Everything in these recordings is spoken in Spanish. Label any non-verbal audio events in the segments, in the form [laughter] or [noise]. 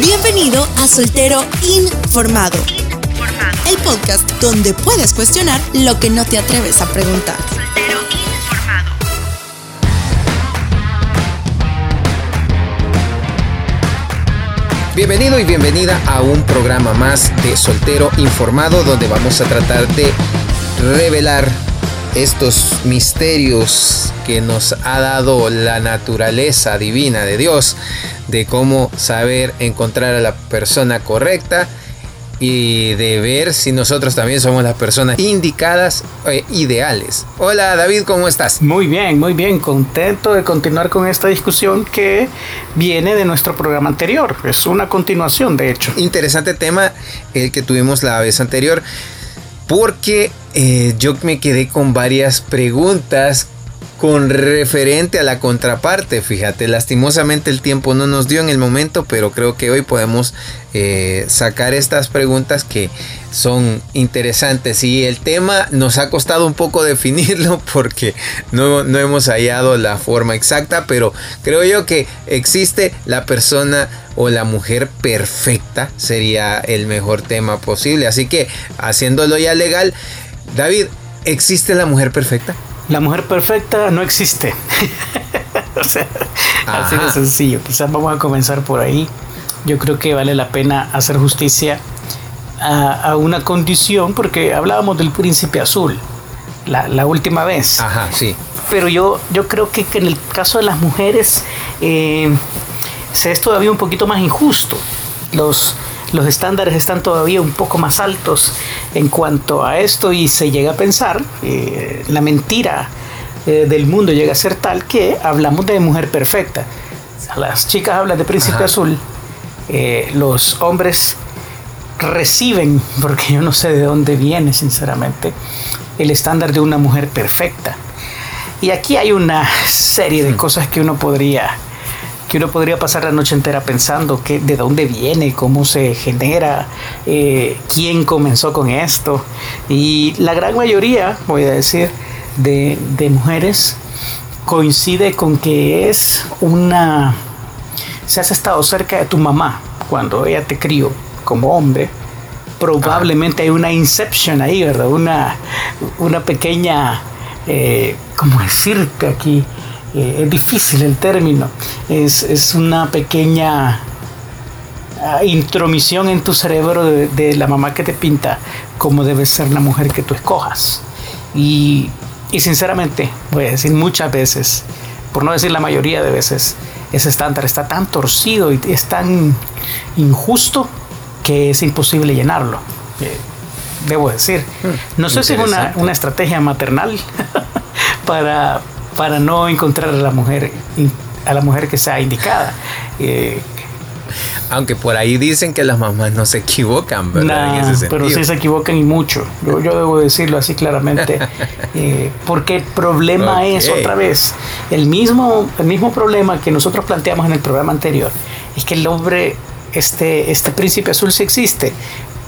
Bienvenido a Soltero Informado. El podcast donde puedes cuestionar lo que no te atreves a preguntar. Soltero Informado. Bienvenido y bienvenida a un programa más de Soltero Informado donde vamos a tratar de revelar estos misterios que nos ha dado la naturaleza divina de Dios, de cómo saber encontrar a la persona correcta y de ver si nosotros también somos las personas indicadas e ideales. Hola David, ¿cómo estás? Muy bien, muy bien, contento de continuar con esta discusión que viene de nuestro programa anterior. Es una continuación, de hecho. Interesante tema el que tuvimos la vez anterior porque eh, yo me quedé con varias preguntas con referente a la contraparte. Fíjate, lastimosamente el tiempo no nos dio en el momento, pero creo que hoy podemos eh, sacar estas preguntas que son interesantes. Y el tema nos ha costado un poco [laughs] definirlo porque no, no hemos hallado la forma exacta, pero creo yo que existe la persona o la mujer perfecta, sería el mejor tema posible. Así que haciéndolo ya legal, David, ¿existe la mujer perfecta? La mujer perfecta no existe. [laughs] o sea, así de sencillo. Quizás vamos a comenzar por ahí. Yo creo que vale la pena hacer justicia a, una condición, porque hablábamos del príncipe azul la, última vez. Ajá, sí. Pero yo, yo creo que, en el caso de las mujeres eh, se es todavía un poquito más injusto. Los, los estándares están todavía un poco más altos en cuanto a esto y se llega a pensar, eh, la mentira eh, del mundo llega a ser tal que hablamos de mujer perfecta. Las chicas hablan de príncipe azul, eh, los hombres reciben, [laughs] porque yo no sé de dónde viene sinceramente, el estándar de una mujer perfecta. Y aquí hay una serie de cosas que uno podría que uno podría pasar la noche entera pensando que, de dónde viene, cómo se genera, eh, quién comenzó con esto. Y la gran mayoría, voy a decir, de, mujeres coincide con que es una... Si has estado cerca de tu mamá cuando ella te crió como hombre, probablemente hay una inception ahí, ¿verdad? Una, una pequeña, eh, ¿cómo decirte aquí? Eh, es difícil el término, es, una pequeña ah, intromisión en tu cerebro de, la mamá que te pinta como debe ser la mujer que tú escojas. Y, y sinceramente, voy a decir muchas veces, por no decir la mayoría de veces, ese estándar está tan torcido y es tan injusto que es imposible llenarlo. Eh, debo decir. Hmm, no sé si es una, una estrategia maternal [laughs] para, para no encontrar a la mujer, a la mujer que sea indicada. [laughs] Eh, aunque por ahí dicen que las mamás no se equivocan, ¿verdad? pero sí se equivocan y mucho. Yo, debo decirlo así claramente. [laughs] Eh, porque el problema es, otra vez, el mismo, el mismo problema que nosotros planteamos en el programa anterior. Es que el hombre, este, este príncipe azul sí existe,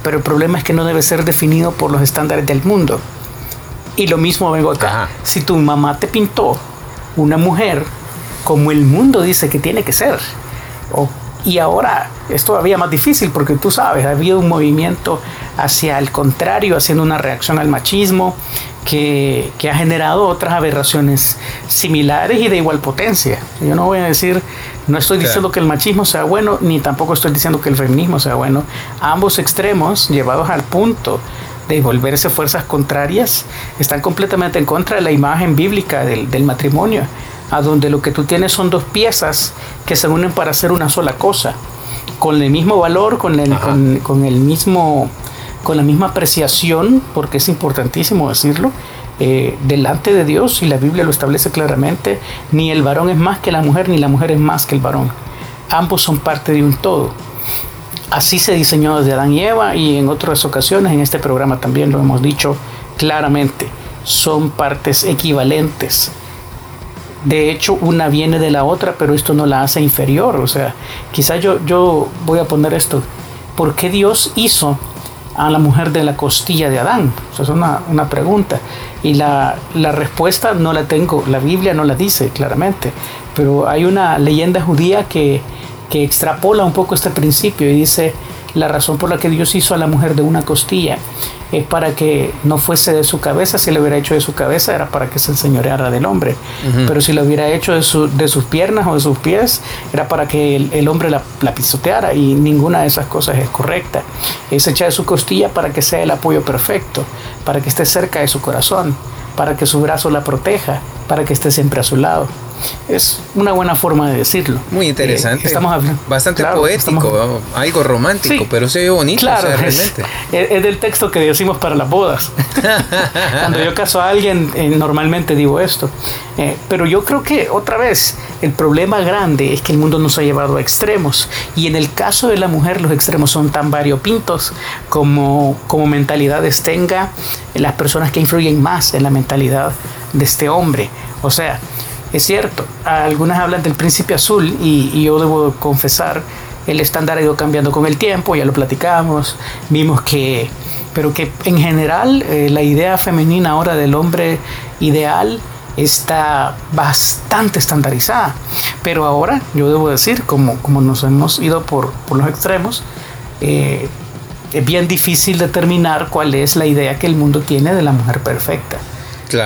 pero el problema es que no debe ser definido por los estándares del mundo. Y lo mismo vengo acá. Si tu mamá te pintó una mujer como el mundo dice que tiene que ser, y ahora es todavía más difícil porque tú sabes, ha habido un movimiento hacia el contrario, haciendo una reacción al machismo que, ha generado otras aberraciones similares y de igual potencia. Yo no voy a decir, no estoy diciendo que el machismo sea bueno, ni tampoco estoy diciendo que el feminismo sea bueno. Ambos extremos llevados al punto de volverse fuerzas contrarias, están completamente en contra de la imagen bíblica del, matrimonio, a donde lo que tú tienes son dos piezas que se unen para hacer una sola cosa, con el mismo valor, con el, con, el mismo, con la misma apreciación, porque es importantísimo decirlo, eh, delante de Dios, y la Biblia lo establece claramente, ni el varón es más que la mujer, ni la mujer es más que el varón. Ambos son parte de un todo. Así se diseñó desde Adán y Eva y en otras ocasiones en este programa también lo hemos dicho claramente. Son partes equivalentes. De hecho, una viene de la otra, pero esto no la hace inferior. O sea, quizás yo, yo voy a poner esto. ¿Por qué Dios hizo a la mujer de la costilla de Adán? Esa es una, una pregunta. Y la, la, respuesta no la tengo, la Biblia no la dice claramente, pero hay una leyenda judía que que extrapola un poco este principio y dice, la razón por la que Dios hizo a la mujer de una costilla es para que no fuese de su cabeza, si lo hubiera hecho de su cabeza era para que se enseñoreara del hombre, pero si lo hubiera hecho de, sus piernas o de sus pies era para que el, hombre la, pisoteara y ninguna de esas cosas es correcta. Es hecha de su costilla para que sea el apoyo perfecto, para que esté cerca de su corazón, para que su brazo la proteja, para que esté siempre a su lado es una buena forma de decirlo. Muy interesante. Eh, estamos hablando. Bastante poético, algo romántico, pero se ve bonito. Claro, es, del texto que decimos para las bodas. [laughs] Cuando yo caso a alguien, eh, normalmente digo esto. Eh, pero yo creo que, otra vez, el problema grande es que el mundo nos ha llevado a extremos. Y en el caso de la mujer, los extremos son tan variopintos como, como mentalidades tenga las personas que influyen más en la mentalidad de este hombre. O sea, es cierto, algunas hablan del príncipe azul y, yo debo confesar, el estándar ha ido cambiando con el tiempo, ya lo platicamos, vimos que, pero que en general eh, la idea femenina ahora del hombre ideal está bastante estandarizada. Pero ahora, yo debo decir, como, como nos hemos ido por, los extremos, eh, es bien difícil determinar cuál es la idea que el mundo tiene de la mujer perfecta.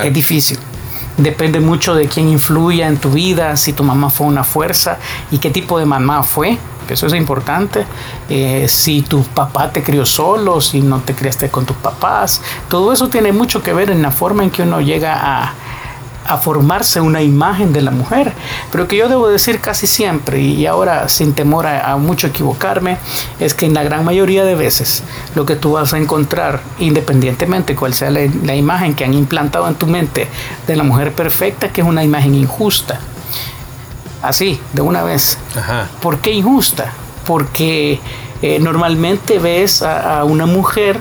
Es difícil. Depende mucho de quién influya en tu vida, si tu mamá fue una fuerza y qué tipo de mamá fue, eso es importante. Eh, si tu papá te crió solo, si no te criaste con tus papás, todo eso tiene mucho que ver en la forma en que uno llega a, a formarse una imagen de la mujer. Pero que yo debo decir casi siempre, y ahora sin temor a, mucho equivocarme, es que en la gran mayoría de veces lo que tú vas a encontrar, independientemente cuál sea la, imagen que han implantado en tu mente de la mujer perfecta, que es una imagen injusta. Así, de una vez. ¿Por qué injusta? Porque eh, normalmente ves a, una mujer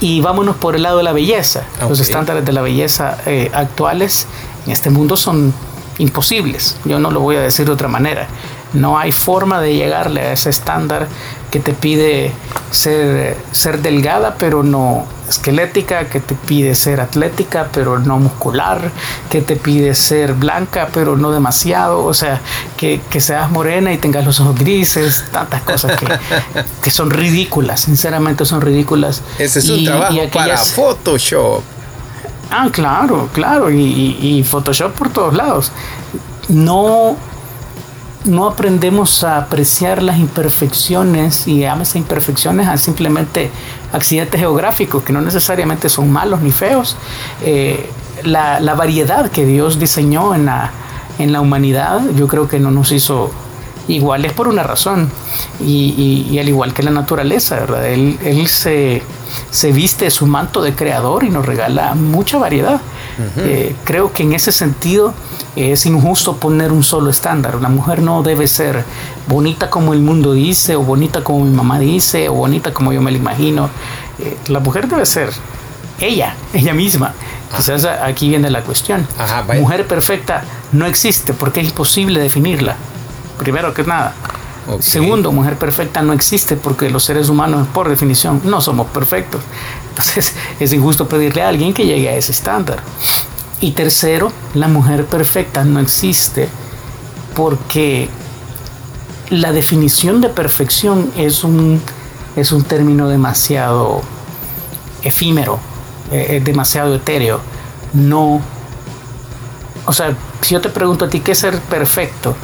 y vámonos por el lado de la belleza. Los estándares de la belleza eh, actuales en este mundo son imposibles. Yo no lo voy a decir de otra manera. No hay forma de llegarle a ese estándar que te pide ser, ser delgada pero no esquelética, que te pide ser atlética pero no muscular, que te pide ser blanca pero no demasiado, o sea, que, seas morena y tengas los ojos grises, tantas cosas que, son ridículas, sinceramente son ridículas. Ese es un trabajo para Photoshop. Ah, claro, claro, y, Photoshop por todos lados. No, no aprendemos a apreciar las imperfecciones y a esas imperfecciones a simplemente accidentes geográficos que no necesariamente son malos ni feos. Eh, la, variedad que Dios diseñó en la, en la humanidad, yo creo que no nos hizo iguales por una razón. Y, al igual que la naturaleza, ¿verdad? Él, él se se viste su manto de creador y nos regala mucha variedad. Eh, creo que en ese sentido es injusto poner un solo estándar. La mujer no debe ser bonita como el mundo dice, o bonita como mi mamá dice, o bonita como yo me la imagino. Eh, la mujer debe ser ella, [laughs] ella misma. Quizás aquí viene la cuestión. mujer perfecta no existe porque es imposible definirla. Primero que nada. Segundo, mujer perfecta no existe porque los seres humanos, por definición, no somos perfectos. Entonces, es injusto pedirle a alguien que llegue a ese estándar. Y tercero, la mujer perfecta no existe porque la definición de perfección es un, es un término demasiado efímero, eh, es demasiado etéreo. No. O sea, si yo te pregunto a ti qué es ser perfecto,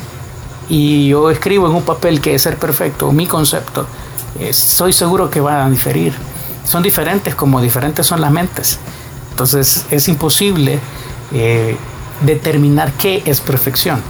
y yo escribo en un papel que es ser perfecto, mi concepto, estoy seguro que van a diferir. Son diferentes como diferentes son las mentes. Entonces es imposible eh, determinar qué es perfección.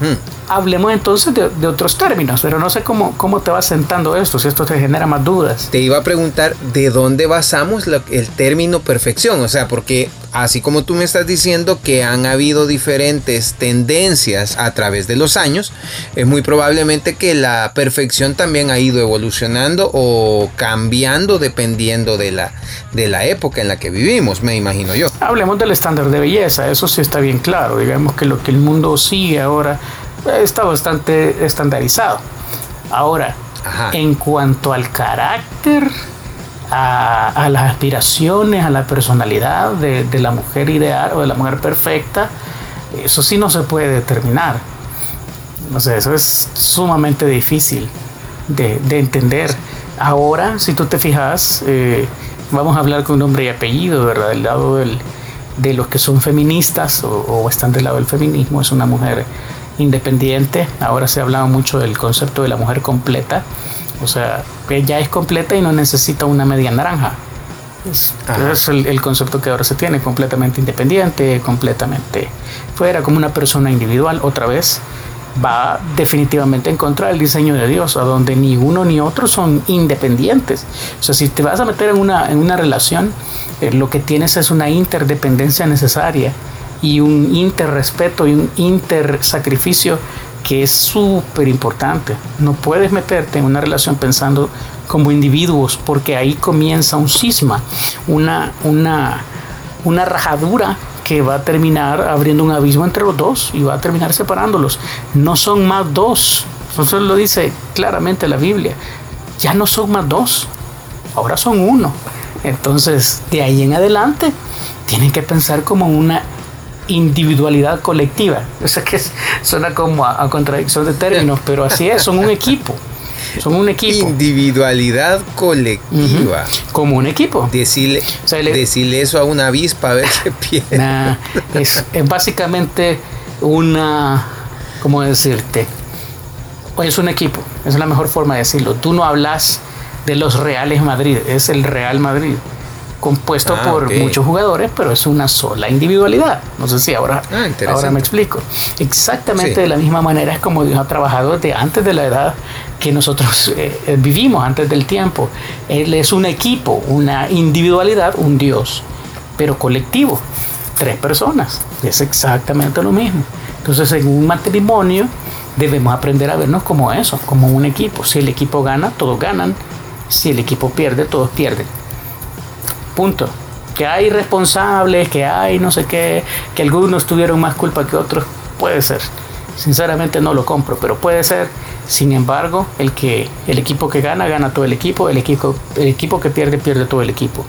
Hmm hablemos entonces de, otros términos, pero no sé cómo, cómo te va sentando esto, si esto te genera más dudas. Te iba a preguntar de dónde basamos el término perfección, o sea, porque así como tú me estás diciendo que han habido diferentes tendencias a través de los años, es muy probablemente que la perfección también ha ido evolucionando o cambiando dependiendo de la, de la época en la que vivimos, me imagino yo. Hablemos del estándar de belleza, eso sí está bien claro, digamos que lo que el mundo sigue ahora está bastante estandarizado. Ahora, en cuanto al carácter, a, las aspiraciones, a la personalidad de, la mujer ideal o de la mujer perfecta, eso sí no se puede determinar. O sea, eso es sumamente difícil de, entender. Ahora, si tú te fijas, eh, vamos a hablar con nombre y apellido, ¿verdad? Del lado de los que son feministas o, están del lado del feminismo, es una mujer independiente. Ahora se ha hablado mucho del concepto de la mujer completa. O sea, ella es completa y no necesita una media naranja. Es, es el, el, concepto que ahora se tiene, completamente independiente, completamente fuera, como una persona individual, otra vez va definitivamente en contra del diseño de Dios, a donde ni uno ni otro son independientes. O sea, si te vas a meter en una, en una relación, eh, lo que tienes es una interdependencia necesaria y un interrespeto y un intersacrificio que es súper importante. No puedes meterte en una relación pensando como individuos, porque ahí comienza un cisma, una, una, una rajadura que va a terminar abriendo un abismo entre los dos y va a terminar separándolos. No son más dos. Eso lo dice claramente la Biblia. Ya no son más dos. Ahora son uno. Entonces, de ahí en adelante, tienen que pensar como una individualidad colectiva. Eso que suena como a contradicción de términos, pero así es, son un equipo. Son un equipo. Individualidad colectiva. Como un equipo. Decirle, decirle eso a una avispa a ver qué [laughs] piensa. es, básicamente una. ¿Cómo decirte? Es un equipo. Es la mejor forma de decirlo. Tú no hablas de los Reales Madrid, es el Real Madrid compuesto ah, por muchos jugadores, pero es una sola individualidad. No sé si ahora, ah, ahora me explico. Exactamente de la misma manera es como Dios ha trabajado desde antes de la edad que nosotros eh, eh, vivimos, antes del tiempo. Él es un equipo, una individualidad, un Dios, pero colectivo. Tres personas. Es exactamente lo mismo. Entonces, en un matrimonio debemos aprender a vernos como eso, como un equipo. Si el equipo gana, todos ganan. Si el equipo pierde, todos pierden. Punto. Que hay responsables, que hay no sé qué, que algunos tuvieron más culpa que otros, puede ser. Sinceramente no lo compro, pero puede ser. Sin embargo, el que el equipo que gana gana todo el equipo, el equipo el equipo que pierde pierde todo el equipo.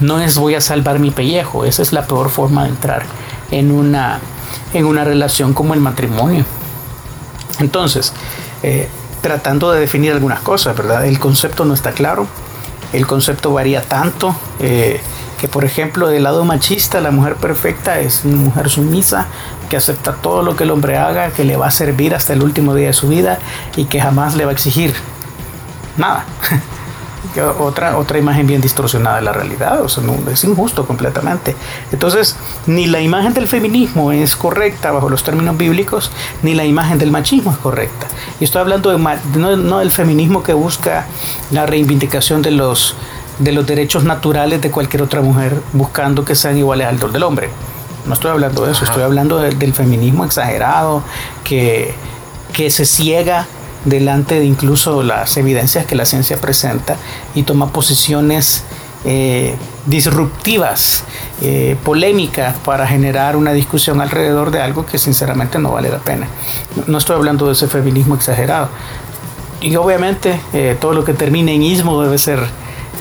No es voy a salvar mi pellejo, esa es la peor forma de entrar en una en una relación como el matrimonio. Entonces, eh, tratando de definir algunas cosas, ¿verdad? El concepto no está claro, el concepto varía tanto eh, que, por ejemplo, del lado machista, la mujer perfecta es una mujer sumisa que acepta todo lo que el hombre haga, que le va a servir hasta el último día de su vida y que jamás le va a exigir nada. [laughs] otra, otra imagen bien distorsionada de la realidad, o sea, es injusto completamente. Entonces, ni la imagen del feminismo es correcta bajo los términos bíblicos, ni la imagen del machismo es correcta. Y estoy hablando de, no, no del feminismo que busca la reivindicación de los, de los derechos naturales de cualquier otra mujer, buscando que sean iguales al del hombre. No estoy hablando de eso, estoy hablando del feminismo exagerado que, que se ciega delante de incluso las evidencias que la ciencia presenta y toma posiciones eh, disruptivas, eh, polémicas para generar una discusión alrededor de algo que sinceramente no vale la pena. No estoy hablando de ese feminismo exagerado. Y obviamente eh, todo lo que termine en ismo debe ser,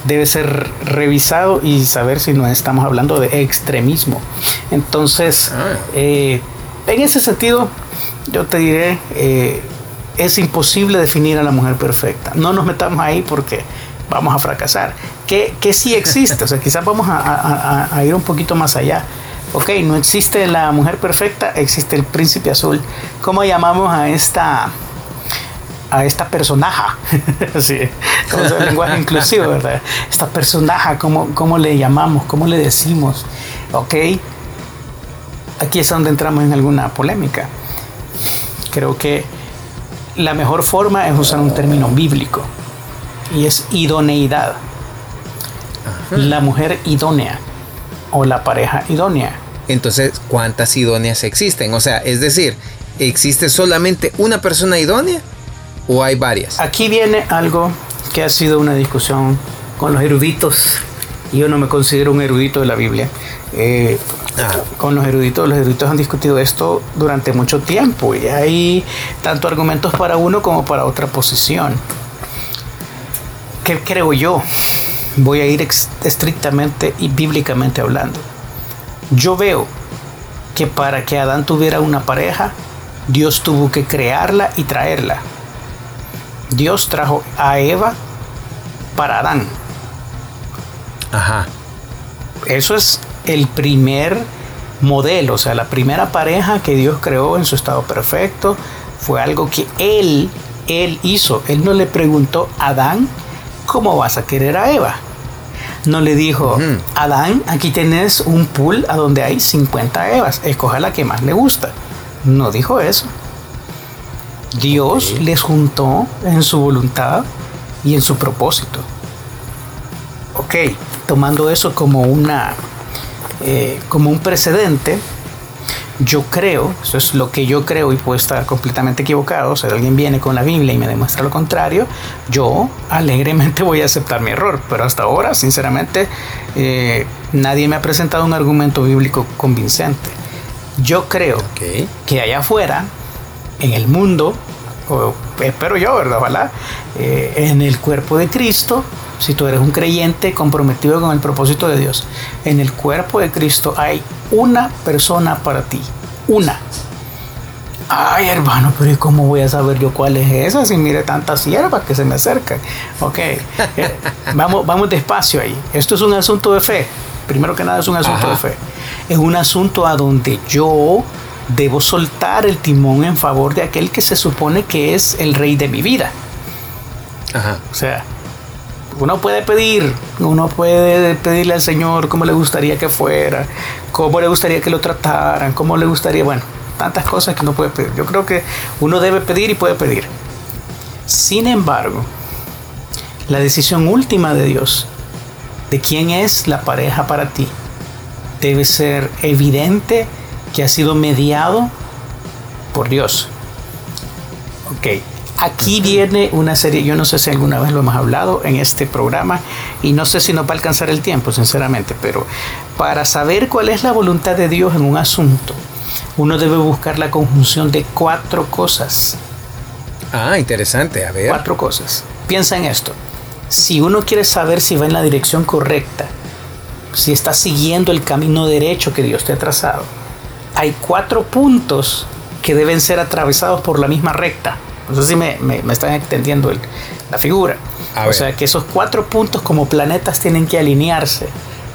debe ser revisado y saber si no estamos hablando de extremismo. Entonces, ah. en ese sentido, yo te diré, es imposible definir a la mujer perfecta. No nos metamos ahí porque vamos a fracasar. Que, que sí existe, o sea, quizás vamos a, ir un poquito más allá. Ok, no existe la mujer perfecta, existe el príncipe azul. ¿Cómo llamamos a esta a esta personaja? [laughs] sí, el lenguaje inclusivo, ¿verdad? Esta personaja, ¿cómo, ¿cómo le llamamos? ¿Cómo le decimos? Ok, aquí es donde entramos en alguna polémica. Creo que la mejor forma es usar un término bíblico y es idoneidad. La mujer idónea o la pareja idónea. Entonces, ¿cuántas idóneas existen? O sea, es decir, ¿existe solamente una persona idónea o hay varias? Aquí viene algo que ha sido una discusión con los eruditos. Yo no me considero un erudito de la Biblia. Eh, con los eruditos. Los eruditos han discutido esto durante mucho tiempo y hay tanto argumentos para uno como para otra posición. ¿Qué creo yo? Voy a ir estrictamente y bíblicamente hablando. Yo veo que para que Adán tuviera una pareja, Dios tuvo que crearla y traerla. Dios trajo a Eva para Adán. Ajá. Eso es el primer modelo, o sea, la primera pareja que Dios creó en su estado perfecto fue algo que Él, Él hizo. Él no le preguntó a Adán, ¿cómo vas a querer a Eva? No le dijo, Adán, aquí tienes un pool a donde hay 50 Evas, escoja la que más le gusta. No dijo eso. Dios les juntó en su voluntad y en su propósito. Ok, tomando eso como una eh, como un precedente, yo creo, eso es lo que yo creo y puedo estar completamente equivocado, o sea, alguien viene con la Biblia y me demuestra lo contrario, yo alegremente [laughs] voy a aceptar mi error, pero hasta ahora, sinceramente, eh, nadie me ha presentado un argumento bíblico convincente. Yo creo que allá afuera, en el mundo, espero yo, ¿verdad? Ojalá, eh, en el cuerpo de Cristo, si tú eres un creyente comprometido con el propósito de Dios, en el cuerpo de Cristo hay una persona para ti. Una. Ay, hermano, pero ¿y cómo voy a saber yo cuál es esa si mire tantas siervas que se me acercan? Ok, eh, [laughs] vamos, vamos despacio ahí. Esto es un asunto de fe. Primero que nada es un asunto de fe. Es un asunto a donde yo debo soltar el timón en favor de aquel que se supone que es el rey de mi vida. Ajá. O sea, uno puede pedir, uno puede pedirle al Señor cómo le gustaría que fuera, cómo le gustaría que lo trataran, cómo le gustaría, bueno, tantas cosas que uno puede pedir. Yo creo que uno debe pedir y puede pedir. Sin embargo, la decisión última de Dios de quién es la pareja para ti debe ser evidente que ha sido mediado por Dios. Ok, Aquí viene una serie, yo no sé si alguna vez lo hemos hablado en este programa y no sé si nos va a alcanzar el tiempo, sinceramente, pero para saber cuál es la voluntad de Dios en un asunto, uno debe buscar la conjunción de cuatro cosas. Ah, interesante, a ver. Cuatro cosas. Piensa en esto. Si uno quiere saber si va en la dirección correcta, si está siguiendo el camino derecho que Dios te ha trazado, hay cuatro puntos que deben ser atravesados por la misma recta. No sé si me, están entendiendo la figura. o sea que esos cuatro puntos como planetas tienen que alinearse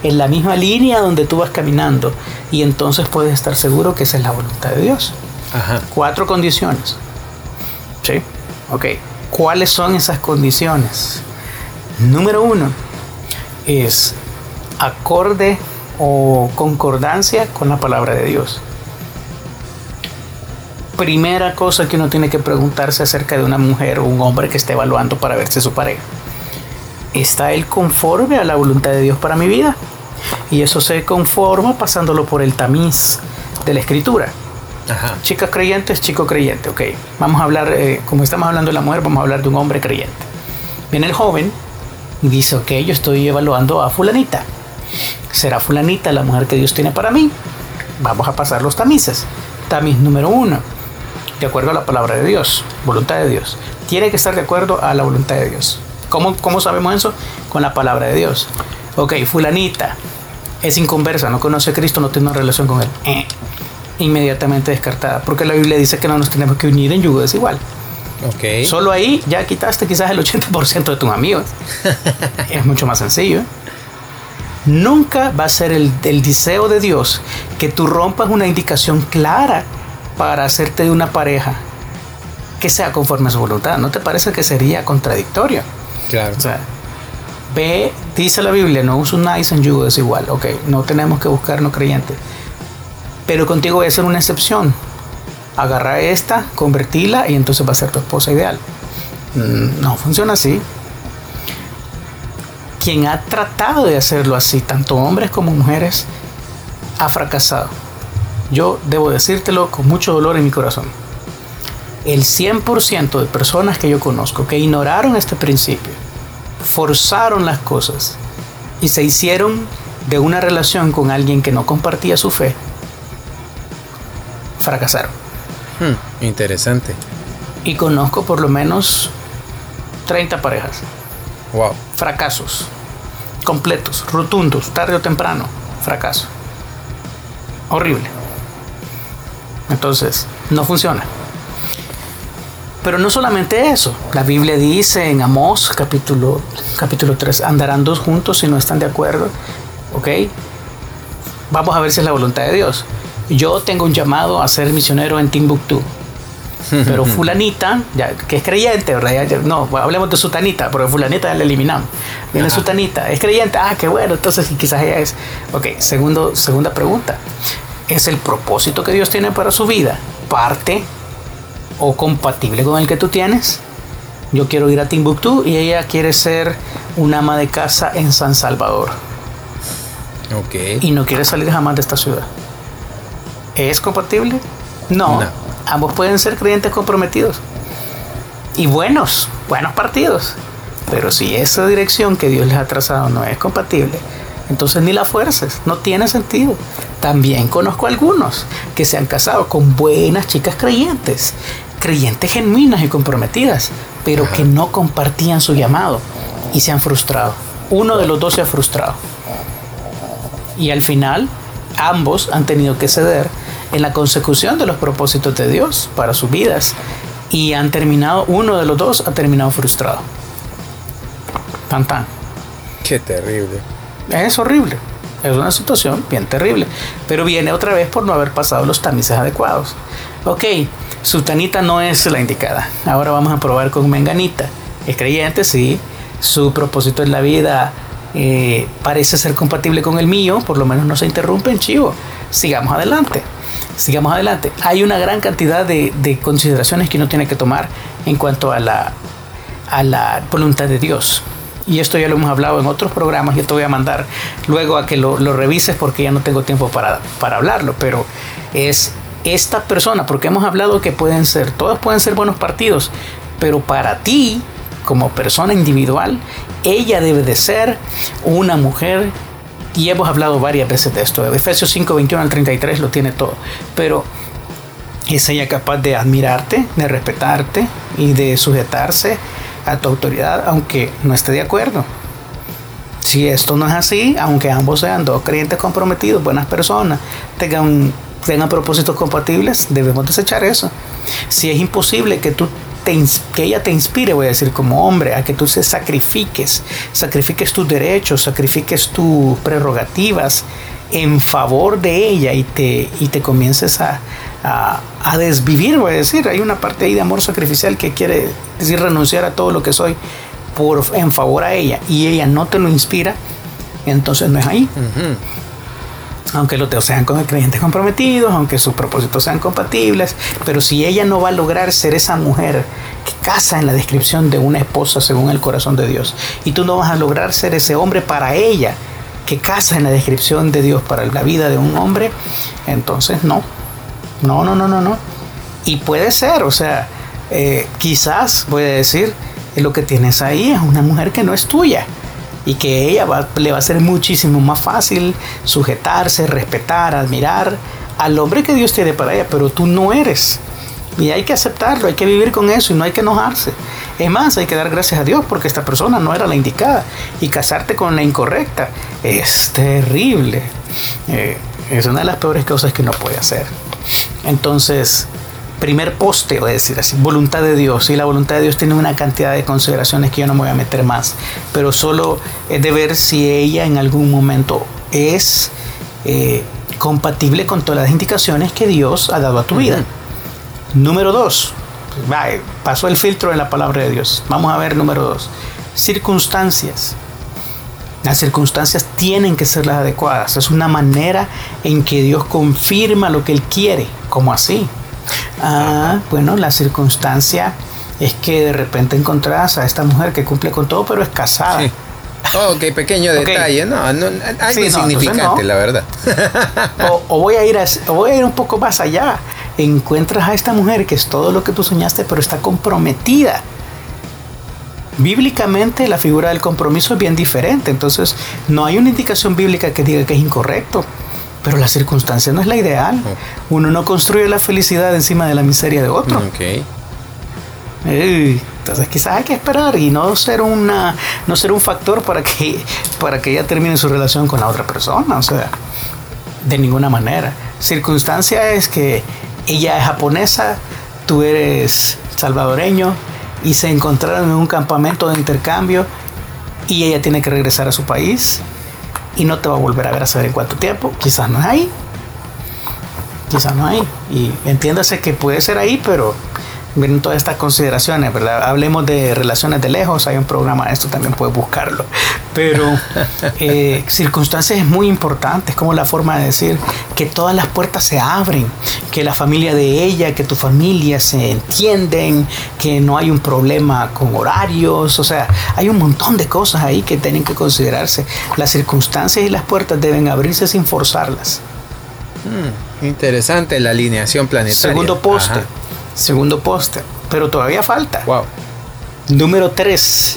en la misma línea donde tú vas caminando y entonces puedes estar seguro que esa es la voluntad de Dios. Cuatro condiciones. ¿Sí? Ok. ¿Cuáles son esas condiciones? Número uno es acorde o concordancia con la palabra de Dios primera cosa que uno tiene que preguntarse acerca de una mujer o un hombre que esté evaluando para verse su pareja. ¿Está él conforme a la voluntad de Dios para mi vida? Y eso se conforma pasándolo por el tamiz de la escritura. Chicas creyentes, chico creyente, ok. Vamos a hablar, eh, como estamos hablando de la mujer, vamos a hablar de un hombre creyente. Viene el joven y dice, ok, yo estoy evaluando a fulanita. ¿Será fulanita la mujer que Dios tiene para mí? Vamos a pasar los tamices. Tamiz número uno de acuerdo a la palabra de Dios, voluntad de Dios. Tiene que estar de acuerdo a la voluntad de Dios. ¿Cómo, cómo sabemos eso? Con la palabra de Dios. Ok, fulanita es inconversa, no conoce a Cristo, no tiene una relación con Él. Eh, inmediatamente descartada, porque la Biblia dice que no nos tenemos que unir en yugo desigual. Okay. Solo ahí ya quitaste quizás el 80% de tus amigos. [laughs] es mucho más sencillo. Nunca va a ser el, el deseo de Dios que tú rompas una indicación clara para hacerte de una pareja que sea conforme a su voluntad. ¿No te parece que sería contradictorio? Claro. O sea, ve, dice la Biblia, no uso nice en yugo desigual. Ok, no tenemos que buscar no creyentes. Pero contigo voy a ser una excepción. Agarra esta, convertila y entonces va a ser tu esposa ideal. Mm, no funciona así. Quien ha tratado de hacerlo así, tanto hombres como mujeres, ha fracasado yo debo decírtelo con mucho dolor en mi corazón. El 100% de personas que yo conozco que ignoraron este principio, forzaron las cosas y se hicieron de una relación con alguien que no compartía su fe, fracasaron. Hmm, interesante. Y conozco por lo menos 30 parejas. Wow. Fracasos. Completos, rotundos, tarde o temprano. Fracaso. Horrible. Entonces, no funciona. Pero no solamente eso, la Biblia dice en Amós capítulo, capítulo 3, andarán dos juntos si no están de acuerdo, ¿ok? Vamos a ver si es la voluntad de Dios. Yo tengo un llamado a ser misionero en Timbuktu. Pero [laughs] fulanita, ya, que es creyente, ¿verdad? no, hablemos de sutanita, porque fulanita ya la eliminamos. Viene sutanita, es creyente, ah, qué bueno, entonces quizás ella es. Ok, segundo, segunda pregunta. ¿Es el propósito que Dios tiene para su vida parte o compatible con el que tú tienes? Yo quiero ir a Timbuktu y ella quiere ser una ama de casa en San Salvador. Ok. Y no quiere salir jamás de esta ciudad. ¿Es compatible? no. Ambos pueden ser creyentes comprometidos. Y buenos, buenos partidos. Pero si esa dirección que Dios les ha trazado no es compatible, entonces ni la fuerces, no tiene sentido. También conozco algunos que se han casado con buenas chicas creyentes, creyentes genuinas y comprometidas, pero que no compartían su llamado y se han frustrado. Uno de los dos se ha frustrado. Y al final, ambos han tenido que ceder en la consecución de los propósitos de Dios para sus vidas y han terminado, uno de los dos ha terminado frustrado. Tan tan. Qué terrible. Es horrible. Es una situación bien terrible. Pero viene otra vez por no haber pasado los tamices adecuados. Ok, su tanita no es la indicada. Ahora vamos a probar con Menganita. Es creyente, sí. Su propósito en la vida eh, parece ser compatible con el mío. Por lo menos no se interrumpe en chivo. Sigamos adelante sigamos adelante. Hay una gran cantidad de, consideraciones que uno tiene que tomar en cuanto a la, a la voluntad de Dios. Y esto ya lo hemos hablado en otros programas, ya te voy a mandar luego a que lo, revises porque ya no tengo tiempo para, para hablarlo, pero es esta persona, porque hemos hablado que pueden ser, todos pueden ser buenos partidos, pero para ti, como persona individual, ella debe de ser una mujer y hemos hablado varias veces de esto. Efesios 5, 21 al 33 lo tiene todo. Pero es ella capaz de admirarte, de respetarte y de sujetarse a tu autoridad, aunque no esté de acuerdo. Si esto no es así, aunque ambos sean dos creyentes comprometidos, buenas personas, tengan, tengan propósitos compatibles, debemos desechar eso. Si es imposible que tú que ella te inspire, voy a decir, como hombre, a que tú se sacrifiques, sacrifiques tus derechos, sacrifiques tus prerrogativas en favor de ella y te, y te comiences a, a, desvivir, voy a decir. Hay una parte ahí de amor sacrificial que quiere decir renunciar a todo lo que soy por, en favor a ella y ella no te lo inspira, entonces no es ahí. Aunque los dos sean creyentes comprometidos, aunque sus propósitos sean compatibles, pero si ella no va a lograr ser esa mujer que casa en la descripción de una esposa según el corazón de Dios, y tú no vas a lograr ser ese hombre para ella que casa en la descripción de Dios para la vida de un hombre, entonces no, no, no, no, no, no. Y puede ser, o sea, eh, quizás, voy a decir, lo que tienes ahí es una mujer que no es tuya y que ella le va a ser muchísimo más fácil sujetarse, respetar, admirar al hombre que Dios tiene para ella, pero tú no eres. Y hay que aceptarlo, hay que vivir con eso y no hay que enojarse. Es más, hay que dar gracias a Dios porque esta persona no era la indicada. Y casarte con la incorrecta es terrible. Eh, es una de las peores cosas que uno puede hacer. Entonces, primer poste, voy a decir así, voluntad de Dios. Y la voluntad de Dios tiene una cantidad de consideraciones que yo no me voy a meter más, pero solo es de ver si ella en algún momento es eh, compatible con todas las indicaciones que Dios ha dado a tu vida. Número dos, pasó el filtro de la palabra de Dios. Vamos a ver número dos, circunstancias. Las circunstancias tienen que ser las adecuadas. Es una manera en que Dios confirma lo que Él quiere. como así? Ah, bueno, la circunstancia es que de repente encontrás a esta mujer que cumple con todo, pero es casada. Sí. Oh, ok, pequeño [laughs] detalle, no, no algo insignificante, la verdad. [laughs] o, voy a ir voy a ir un poco más allá. Encuentras a esta mujer que es todo lo que tú soñaste, pero está comprometida. Bíblicamente la figura del compromiso es bien diferente, entonces no hay una indicación bíblica que diga que es incorrecto. Pero la circunstancia no es la ideal. Uno no construye la felicidad encima de la miseria de otro. entonces quizás hay que esperar y no ser una no ser un factor para que para que ella termine su relación con la otra persona. O sea, de ninguna manera. Circunstancia es que ella es japonesa, tú eres salvadoreño y se encontraron en un campamento de intercambio y ella tiene que regresar a su país y no te va a volver a ver a saber en cuánto tiempo. Quizás no es ahí. Quizás no hay. Y entiéndase que puede ser ahí, pero Miren todas estas consideraciones, ¿verdad? Hablemos de relaciones de lejos, hay un programa de esto, también puedes buscarlo. Pero [laughs] eh, circunstancias es muy importante, es como la forma de decir que todas las puertas se abren, que la familia de ella, que tu familia se entienden, que no hay un problema con horarios, o sea, hay un montón de cosas ahí que tienen que considerarse. Las circunstancias y las puertas deben abrirse sin forzarlas. Hmm, interesante la alineación planetaria. Segundo poste. Segundo póster. Pero todavía falta. Wow. Número 3.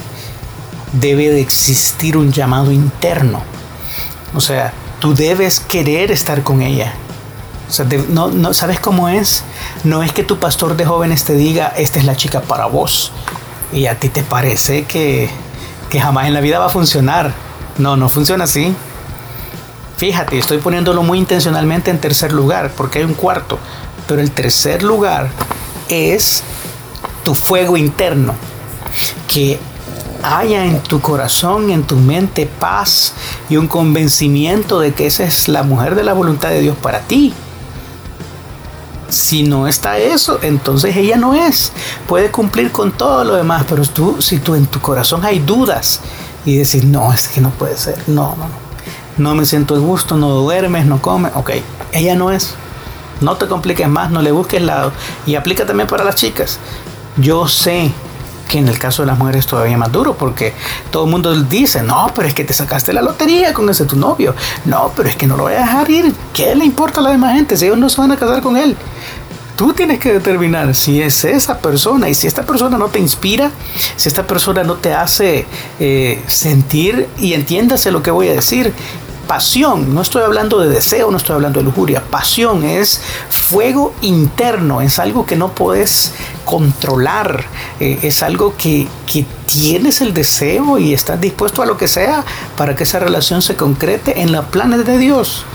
Debe de existir un llamado interno. O sea, tú debes querer estar con ella. O sea, no, no, ¿sabes cómo es? No es que tu pastor de jóvenes te diga, esta es la chica para vos. Y a ti te parece que, que jamás en la vida va a funcionar. No, no funciona así. Fíjate, estoy poniéndolo muy intencionalmente en tercer lugar, porque hay un cuarto. Pero el tercer lugar es tu fuego interno, que haya en tu corazón, en tu mente paz y un convencimiento de que esa es la mujer de la voluntad de Dios para ti. Si no está eso, entonces ella no es. Puede cumplir con todo lo demás, pero tú, si tú en tu corazón hay dudas y decir, no, es que no puede ser, no, no, no, no me siento de gusto, no duermes, no comes, ok, ella no es. No te compliques más, no le busques lado. Y aplica también para las chicas. Yo sé que en el caso de las mujeres es todavía más duro porque todo el mundo dice, no, pero es que te sacaste la lotería con ese tu novio. No, pero es que no lo voy a dejar ir. ¿Qué le importa a la demás gente si ellos no se van a casar con él? Tú tienes que determinar si es esa persona y si esta persona no te inspira, si esta persona no te hace eh, sentir y entiéndase lo que voy a decir, pasión, no estoy hablando de deseo, no estoy hablando de lujuria, pasión es fuego interno, es algo que no puedes controlar, eh, es algo que, tienes el deseo y estás dispuesto a lo que sea para que esa relación se concrete en los planes de Dios.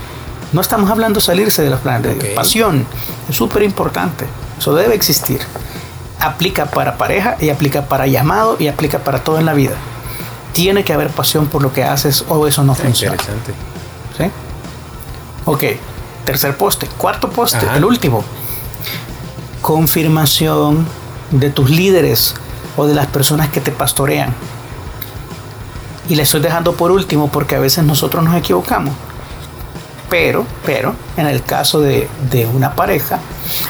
No estamos hablando de salirse de los planes de Dios. Pasión es súper importante, eso debe existir. Aplica para pareja y aplica para llamado y aplica para todo en la vida tiene que haber pasión por lo que haces o eso no funciona. Interesante. ¿Sí? Ok, tercer poste. Cuarto poste, el último. Confirmación de tus líderes o de las personas que te pastorean. Y le estoy dejando por último porque a veces nosotros nos equivocamos. Pero, pero, en el caso de, una pareja,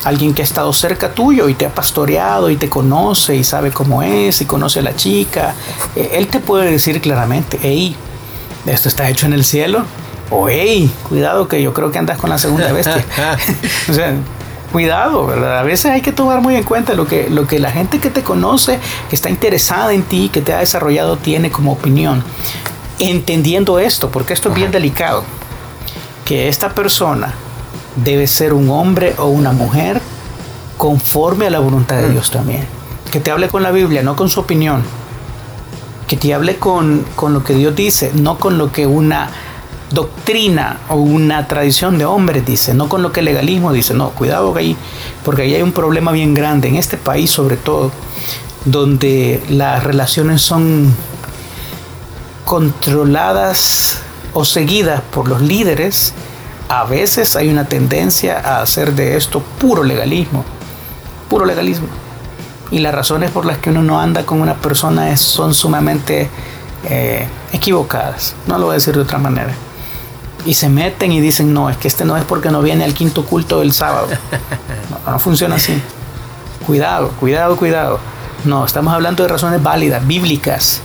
alguien que ha estado cerca tuyo y te ha pastoreado y te conoce y sabe cómo es y conoce a la chica, eh, él te puede decir claramente, hey, esto está hecho en el cielo, o hey, cuidado que yo creo que andas con la segunda bestia. [laughs] [laughs] o sea, cuidado, ¿verdad? A veces hay que tomar muy en cuenta lo que, lo que la gente que te conoce, que está interesada en ti, que te ha desarrollado, tiene como opinión. Entendiendo esto, porque esto es bien delicado que esta persona debe ser un hombre o una mujer conforme a la voluntad de mm. Dios también. Que te hable con la Biblia, no con su opinión. Que te hable con, lo que Dios dice, no con lo que una doctrina o una tradición de hombres dice, no con lo que el legalismo dice. No, cuidado ahí, porque ahí hay un problema bien grande en este país sobre todo, donde las relaciones son controladas o seguidas por los líderes, a veces hay una tendencia a hacer de esto puro legalismo, puro legalismo. Y las razones por las que uno no anda con una persona son sumamente eh, equivocadas, no lo voy a decir de otra manera. Y se meten y dicen, no, es que este no es porque no viene al quinto culto del sábado. [laughs] No, funciona así. Cuidado, cuidado, cuidado. No, estamos hablando de razones válidas, bíblicas.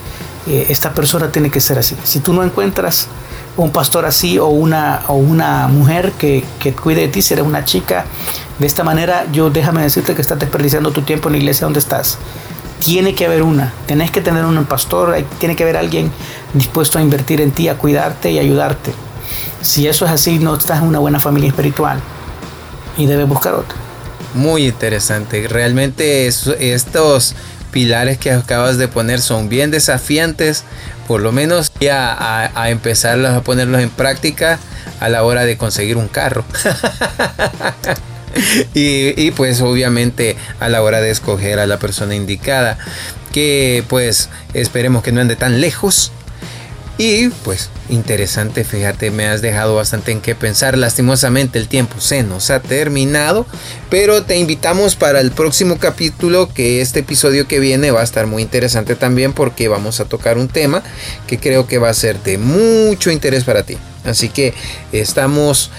Eh, esta persona tiene que ser así. Si tú no encuentras un pastor así o una, o una mujer que, que cuide de ti, si eres una chica. De esta manera, yo déjame decirte que estás desperdiciando tu tiempo en la iglesia donde estás. Tiene que haber una, tenés que tener un pastor, tiene que haber alguien dispuesto a invertir en ti, a cuidarte y ayudarte. Si eso es así, no estás en una buena familia espiritual y debes buscar otra. Muy interesante. Realmente estos pilares que acabas de poner son bien desafiantes, por lo menos ya a, a empezarlos a ponerlos en práctica a la hora de conseguir un carro. [laughs] y, pues obviamente a la hora de escoger a la persona indicada, que pues esperemos que no ande tan lejos. Y pues interesante, fíjate, me has dejado bastante en qué pensar. Lastimosamente el tiempo se nos ha terminado, pero te invitamos para el próximo capítulo, que este episodio que viene va a estar muy interesante también porque vamos a tocar un tema que creo que va a ser de mucho interés para ti. Así que estamos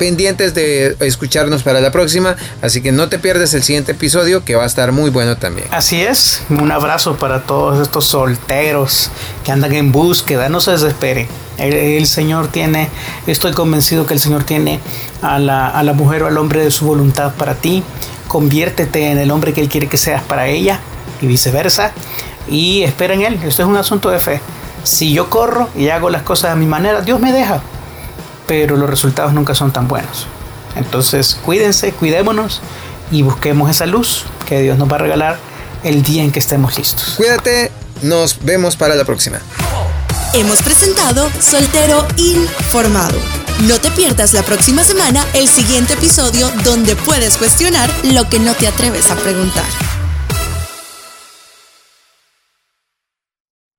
pendientes de escucharnos para la próxima. Así que no te pierdas el siguiente episodio que va a estar muy bueno también. Así es. Un abrazo para todos estos solteros que andan en búsqueda. No se desesperen. El, Señor tiene, estoy convencido que el Señor tiene a la, a la mujer o al hombre de su voluntad para ti. Conviértete en el hombre que Él quiere que seas para ella y viceversa. Y espera en Él. Esto es un asunto de fe. Si yo corro y hago las cosas a mi manera, Dios me deja, pero los resultados nunca son tan buenos. Entonces, cuídense, cuidémonos y busquemos esa luz que Dios nos va a regalar el día en que estemos listos. Cuídate, nos vemos para la próxima. Hemos presentado Soltero Informado. No te pierdas la próxima semana el siguiente episodio donde puedes cuestionar lo que no te atreves a preguntar.